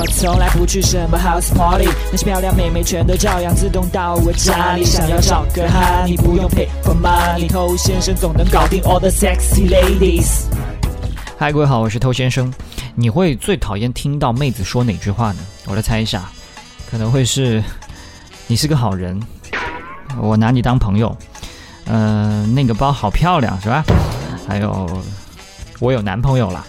我从来不去什么 house party，那些漂亮妹妹全都照样自动到我家里。想要找个哈，你不用 pay for money，偷先生总能搞定 all the sexy ladies。嗨，各位好，我是偷先生。你会最讨厌听到妹子说哪句话呢？我来猜一下，可能会是你是个好人，我拿你当朋友，嗯、那个包好漂亮，是吧？还有我有男朋友了。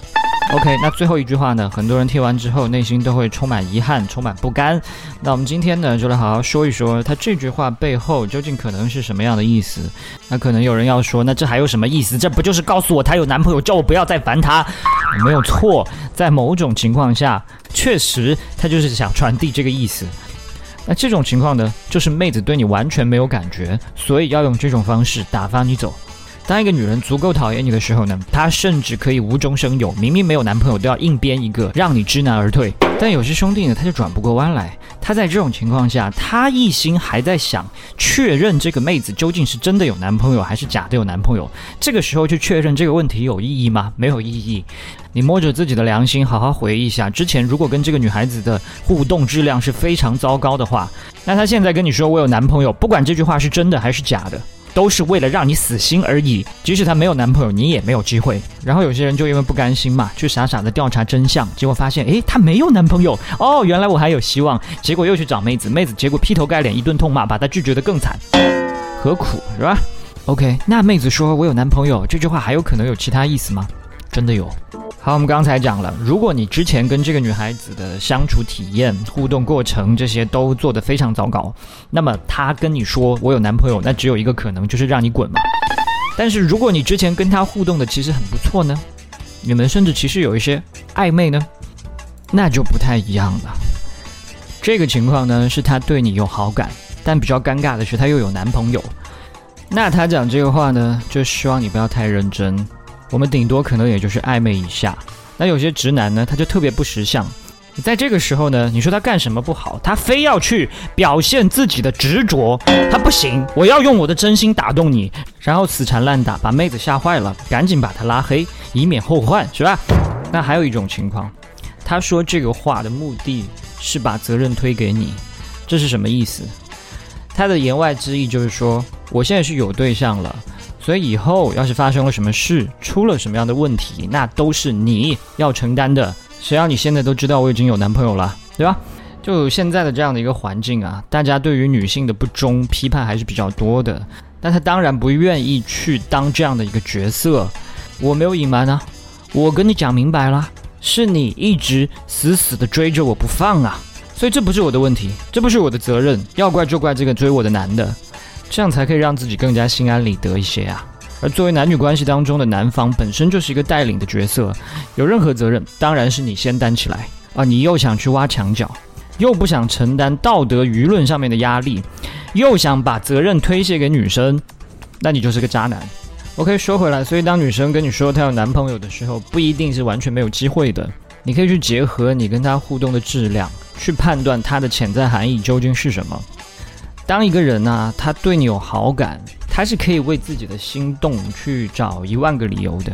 OK，那最后一句话呢？很多人听完之后，内心都会充满遗憾，充满不甘。那我们今天呢，就来好好说一说，他这句话背后究竟可能是什么样的意思？那可能有人要说，那这还有什么意思？这不就是告诉我她有男朋友，叫我不要再烦她？没有错，在某种情况下，确实他就是想传递这个意思。那这种情况呢，就是妹子对你完全没有感觉，所以要用这种方式打发你走。当一个女人足够讨厌你的时候呢，她甚至可以无中生有，明明没有男朋友都要硬编一个，让你知难而退。但有些兄弟呢，他就转不过弯来。他在这种情况下，他一心还在想确认这个妹子究竟是真的有男朋友还是假的有男朋友。这个时候去确认这个问题有意义吗？没有意义。你摸着自己的良心，好好回忆一下，之前如果跟这个女孩子的互动质量是非常糟糕的话，那她现在跟你说我有男朋友，不管这句话是真的还是假的。都是为了让你死心而已。即使她没有男朋友，你也没有机会。然后有些人就因为不甘心嘛，去傻傻的调查真相，结果发现，诶，她没有男朋友哦，原来我还有希望。结果又去找妹子，妹子结果劈头盖脸一顿痛骂，把她拒绝的更惨，何苦是吧？OK，那妹子说我有男朋友这句话还有可能有其他意思吗？真的有。好，我们刚才讲了，如果你之前跟这个女孩子的相处体验、互动过程这些都做得非常糟糕，那么她跟你说我有男朋友，那只有一个可能，就是让你滚嘛。但是如果你之前跟她互动的其实很不错呢，你们甚至其实有一些暧昧呢，那就不太一样了。这个情况呢，是她对你有好感，但比较尴尬的是她又有男朋友。那她讲这个话呢，就希望你不要太认真。我们顶多可能也就是暧昧一下。那有些直男呢，他就特别不识相。在这个时候呢，你说他干什么不好？他非要去表现自己的执着，他不行，我要用我的真心打动你，然后死缠烂打，把妹子吓坏了，赶紧把他拉黑，以免后患，是吧？那还有一种情况，他说这个话的目的是把责任推给你，这是什么意思？他的言外之意就是说，我现在是有对象了。所以以后要是发生了什么事，出了什么样的问题，那都是你要承担的。谁让你现在都知道我已经有男朋友了，对吧？就现在的这样的一个环境啊，大家对于女性的不忠批判还是比较多的。但他当然不愿意去当这样的一个角色。我没有隐瞒啊，我跟你讲明白了，是你一直死死的追着我不放啊。所以这不是我的问题，这不是我的责任，要怪就怪这个追我的男的。这样才可以让自己更加心安理得一些啊。而作为男女关系当中的男方，本身就是一个带领的角色，有任何责任当然是你先担起来啊。你又想去挖墙角，又不想承担道德舆论上面的压力，又想把责任推卸给女生，那你就是个渣男。OK，说回来，所以当女生跟你说她有男朋友的时候，不一定是完全没有机会的。你可以去结合你跟她互动的质量，去判断她的潜在含义究竟是什么。当一个人呢，他对你有好感，他是可以为自己的心动去找一万个理由的。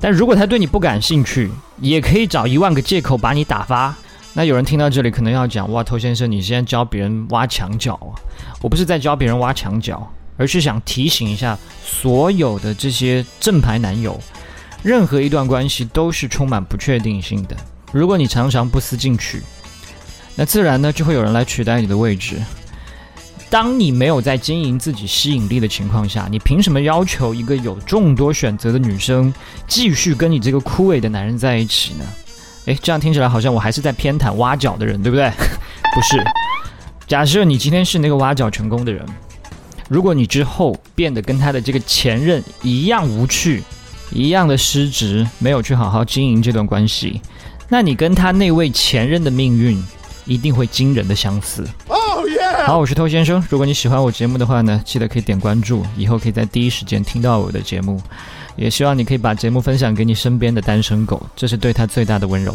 但如果他对你不感兴趣，也可以找一万个借口把你打发。那有人听到这里可能要讲：哇，头先生，你现在教别人挖墙角啊？我不是在教别人挖墙角，而是想提醒一下所有的这些正牌男友，任何一段关系都是充满不确定性的。如果你常常不思进取，那自然呢就会有人来取代你的位置。当你没有在经营自己吸引力的情况下，你凭什么要求一个有众多选择的女生继续跟你这个枯萎的男人在一起呢？诶，这样听起来好像我还是在偏袒挖角的人，对不对？不是。假设你今天是那个挖角成功的人，如果你之后变得跟他的这个前任一样无趣、一样的失职，没有去好好经营这段关系，那你跟他那位前任的命运一定会惊人的相似。好，我是偷先生。如果你喜欢我节目的话呢，记得可以点关注，以后可以在第一时间听到我的节目。也希望你可以把节目分享给你身边的单身狗，这是对他最大的温柔。